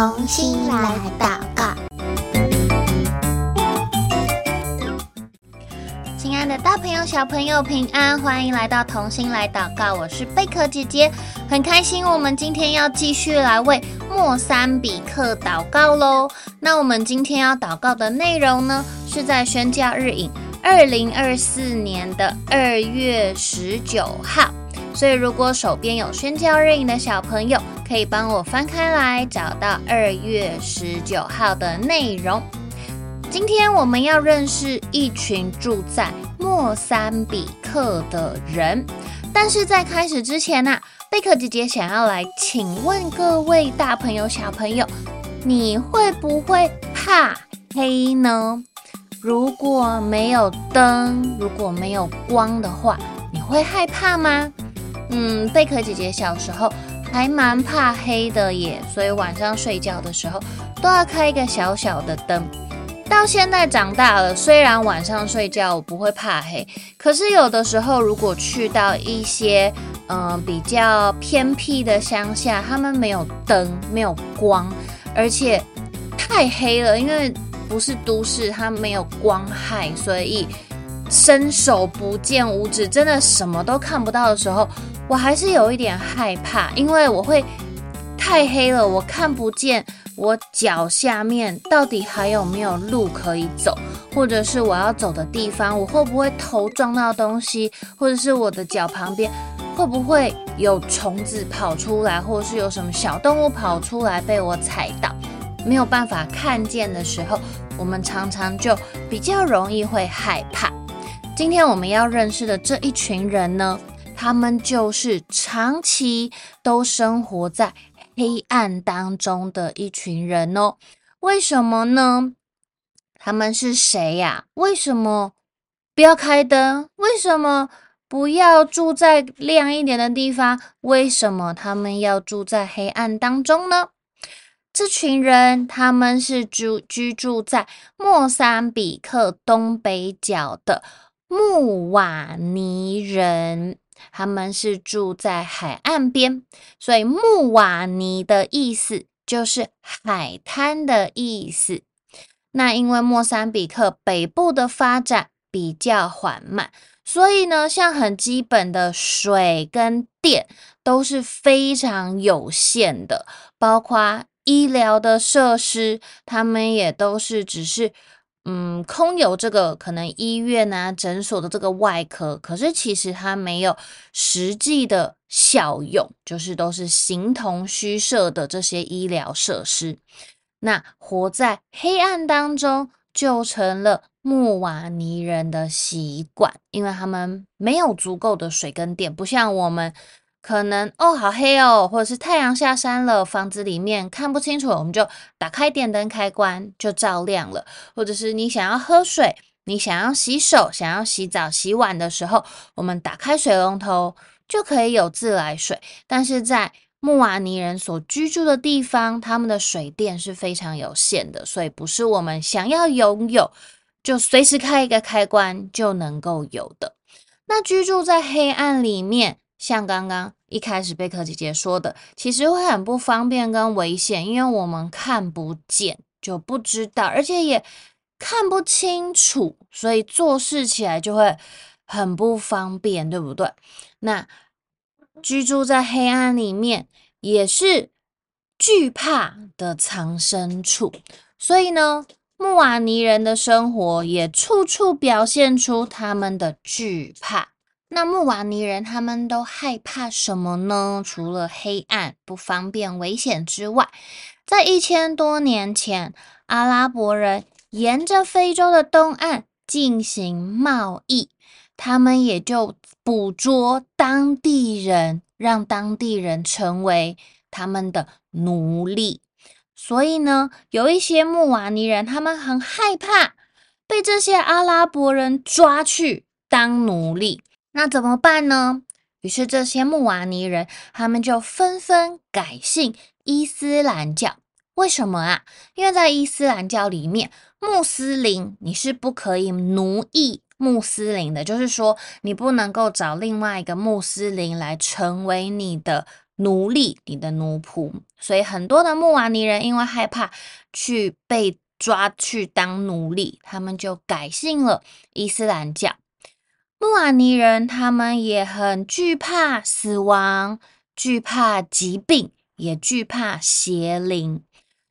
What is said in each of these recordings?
同心来祷告，亲爱的大朋友、小朋友平安，欢迎来到同心来祷告。我是贝壳姐姐，很开心我们今天要继续来为莫三比克祷告喽。那我们今天要祷告的内容呢，是在宣教日影二零二四年的二月十九号。所以，如果手边有宣教日影的小朋友，可以帮我翻开来，找到二月十九号的内容。今天我们要认识一群住在莫桑比克的人，但是在开始之前呢、啊，贝壳姐姐想要来请问各位大朋友、小朋友，你会不会怕黑呢？如果没有灯，如果没有光的话，你会害怕吗？嗯，贝壳姐姐小时候还蛮怕黑的耶，所以晚上睡觉的时候都要开一个小小的灯。到现在长大了，虽然晚上睡觉我不会怕黑，可是有的时候如果去到一些嗯、比较偏僻的乡下，他们没有灯，没有光，而且太黑了，因为不是都市，它没有光害，所以伸手不见五指，真的什么都看不到的时候。我还是有一点害怕，因为我会太黑了，我看不见我脚下面到底还有没有路可以走，或者是我要走的地方，我会不会头撞到东西，或者是我的脚旁边会不会有虫子跑出来，或者是有什么小动物跑出来被我踩到，没有办法看见的时候，我们常常就比较容易会害怕。今天我们要认识的这一群人呢，他们就是长期都生活在黑暗当中的一群人哦。为什么呢？他们是谁呀？为什么不要开灯？为什么不要住在亮一点的地方？为什么他们要住在黑暗当中呢？这群人他们是住居住在莫桑比克东北角的穆瓦尼人。他们是住在海岸边，所以穆瓦尼的意思就是海滩的意思。那因为莫桑比克北部的发展比较缓慢，所以呢，像很基本的水跟电都是非常有限的，包括医疗的设施，他们也都是只是。嗯，空有这个可能医院啊、诊所的这个外壳，可是其实它没有实际的效用，就是都是形同虚设的这些医疗设施。那活在黑暗当中，就成了穆瓦尼人的习惯，因为他们没有足够的水跟电，不像我们。可能哦，好黑哦，或者是太阳下山了，房子里面看不清楚，我们就打开电灯开关就照亮了。或者是你想要喝水，你想要洗手，想要洗澡、洗碗的时候，我们打开水龙头就可以有自来水。但是在穆瓦尼人所居住的地方，他们的水电是非常有限的，所以不是我们想要拥有就随时开一个开关就能够有的。那居住在黑暗里面。像刚刚一开始贝壳姐姐说的，其实会很不方便跟危险，因为我们看不见，就不知道，而且也看不清楚，所以做事起来就会很不方便，对不对？那居住在黑暗里面也是惧怕的藏身处，所以呢，穆瓦尼人的生活也处处表现出他们的惧怕。那穆瓦尼人他们都害怕什么呢？除了黑暗、不方便、危险之外，在一千多年前，阿拉伯人沿着非洲的东岸进行贸易，他们也就捕捉当地人，让当地人成为他们的奴隶。所以呢，有一些穆瓦尼人，他们很害怕被这些阿拉伯人抓去当奴隶。那怎么办呢？于是这些穆瓦尼人，他们就纷纷改信伊斯兰教。为什么啊？因为在伊斯兰教里面，穆斯林你是不可以奴役穆斯林的，就是说你不能够找另外一个穆斯林来成为你的奴隶，你的奴仆。所以很多的穆瓦尼人因为害怕去被抓去当奴隶，他们就改信了伊斯兰教。穆瓦尼人他们也很惧怕死亡，惧怕疾病，也惧怕邪灵，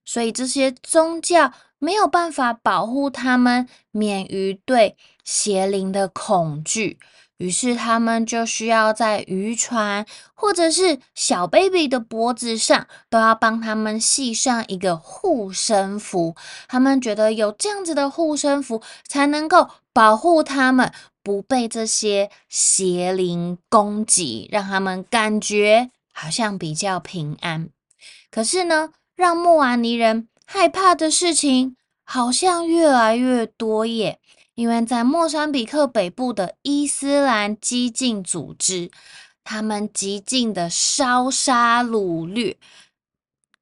所以这些宗教没有办法保护他们免于对邪灵的恐惧。于是他们就需要在渔船或者是小 baby 的脖子上，都要帮他们系上一个护身符。他们觉得有这样子的护身符，才能够保护他们不被这些邪灵攻击，让他们感觉好像比较平安。可是呢，让穆瓦尼人害怕的事情好像越来越多耶。因为在莫桑比克北部的伊斯兰激进组织，他们激进的烧杀掳掠，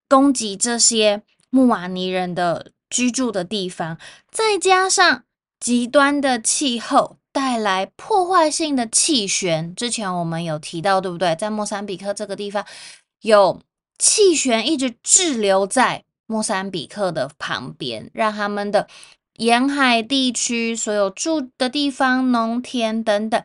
攻击这些穆瓦尼人的居住的地方，再加上极端的气候带来破坏性的气旋。之前我们有提到，对不对？在莫桑比克这个地方，有气旋一直滞留在莫桑比克的旁边，让他们的。沿海地区所有住的地方、农田等等，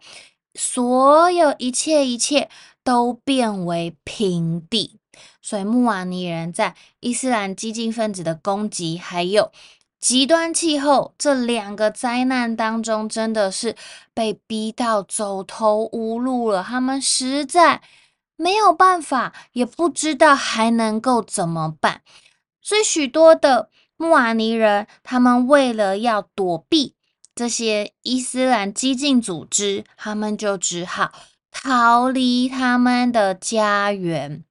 所有一切一切都变为平地。所以穆瓦尼人在伊斯兰激进分子的攻击，还有极端气候这两个灾难当中，真的是被逼到走投无路了。他们实在没有办法，也不知道还能够怎么办。所以许多的。穆瓦尼人，他们为了要躲避这些伊斯兰激进组织，他们就只好逃离他们的家园，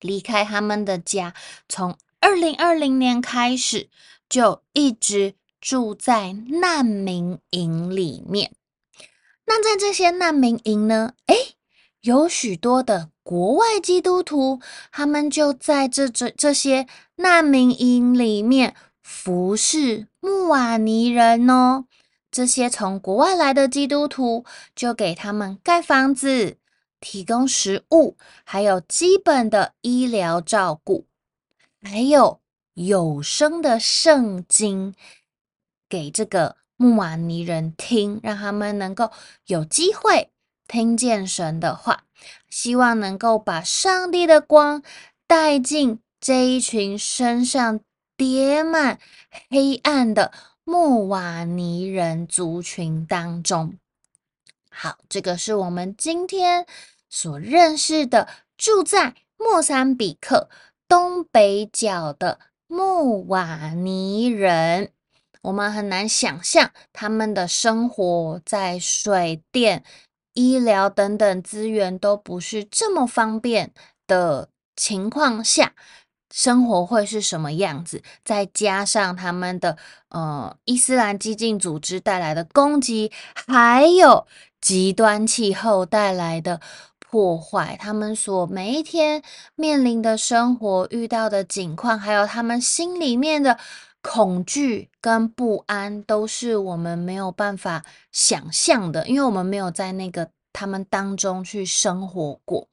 离开他们的家。从二零二零年开始，就一直住在难民营里面。那在这些难民营呢？诶，有许多的。国外基督徒，他们就在这这这些难民营里面服侍穆瓦尼人哦。这些从国外来的基督徒就给他们盖房子、提供食物，还有基本的医疗照顾，还有有声的圣经给这个穆瓦尼人听，让他们能够有机会听见神的话。希望能够把上帝的光带进这一群身上叠满黑暗的穆瓦尼人族群当中。好，这个是我们今天所认识的住在莫桑比克东北角的穆瓦尼人。我们很难想象他们的生活在水电。医疗等等资源都不是这么方便的情况下，生活会是什么样子？再加上他们的呃伊斯兰激进组织带来的攻击，还有极端气候带来的破坏，他们所每一天面临的生活遇到的境况，还有他们心里面的恐惧跟不安都是我们没有办法想象的，因为我们没有在那个他们当中去生活过。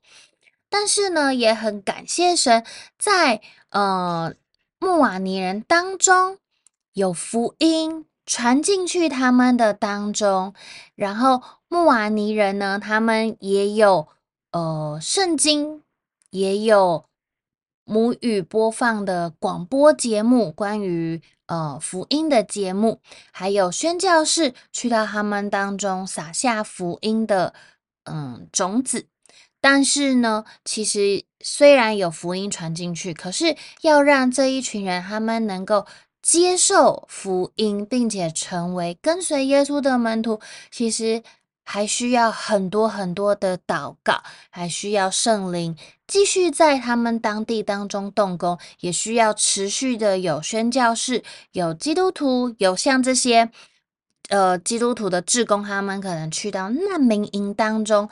但是呢，也很感谢神，在呃穆瓦尼人当中有福音传进去他们的当中，然后穆瓦尼人呢，他们也有呃圣经，也有。母语播放的广播节目，关于呃福音的节目，还有宣教士去到他们当中撒下福音的嗯种子。但是呢，其实虽然有福音传进去，可是要让这一群人他们能够接受福音，并且成为跟随耶稣的门徒，其实。还需要很多很多的祷告，还需要圣灵继续在他们当地当中动工，也需要持续的有宣教士、有基督徒、有像这些呃基督徒的志工，他们可能去到难民营当中，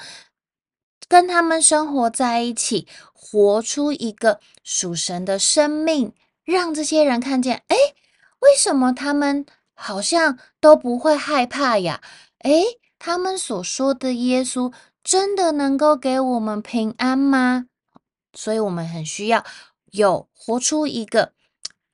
跟他们生活在一起，活出一个属神的生命，让这些人看见，诶，为什么他们好像都不会害怕呀？诶。他们所说的耶稣真的能够给我们平安吗？所以我们很需要有活出一个。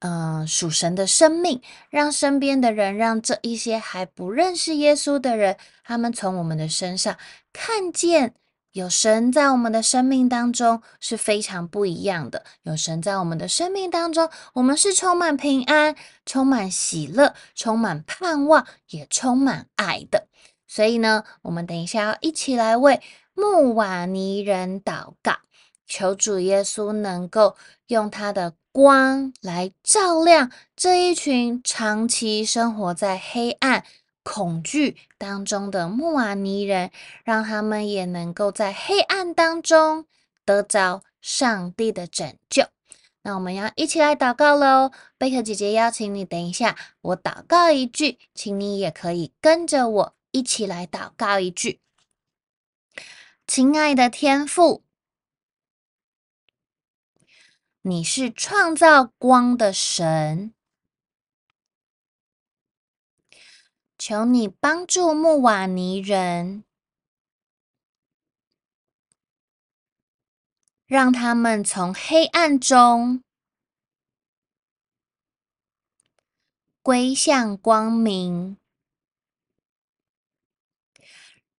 嗯，属神的生命，让身边的人，让这一些还不认识耶稣的人，他们从我们的身上看见有神在我们的生命当中是非常不一样的。有神在我们的生命当中，我们是充满平安、充满喜乐、充满盼望，也充满爱的。所以呢，我们等一下要一起来为穆瓦尼人祷告，求主耶稣能够用他的。光来照亮这一群长期生活在黑暗、恐惧当中的穆瓦尼人，让他们也能够在黑暗当中得着上帝的拯救。那我们要一起来祷告喽！贝克姐姐邀请你，等一下我祷告一句，请你也可以跟着我一起来祷告一句：亲爱的天父。你是创造光的神，求你帮助穆瓦尼人，让他们从黑暗中归向光明，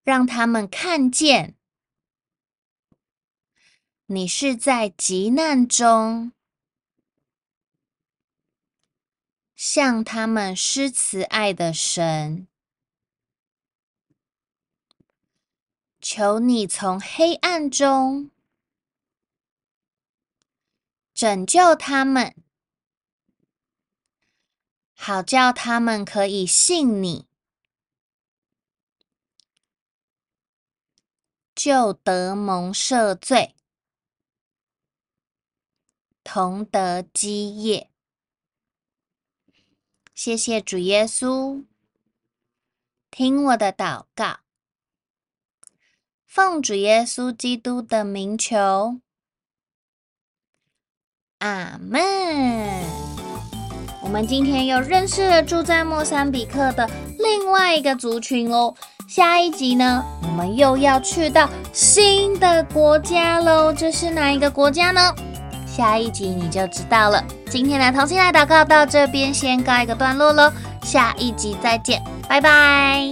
让他们看见。你是在急难中向他们施慈爱的神，求你从黑暗中拯救他们，好叫他们可以信你，就得蒙赦罪。同得基业，谢谢主耶稣，听我的祷告，奉主耶稣基督的名求，阿门。我们今天又认识了住在莫桑比克的另外一个族群哦。下一集呢，我们又要去到新的国家喽。这是哪一个国家呢？下一集你就知道了。今天的同心来祷告到这边先告一个段落喽，下一集再见，拜拜。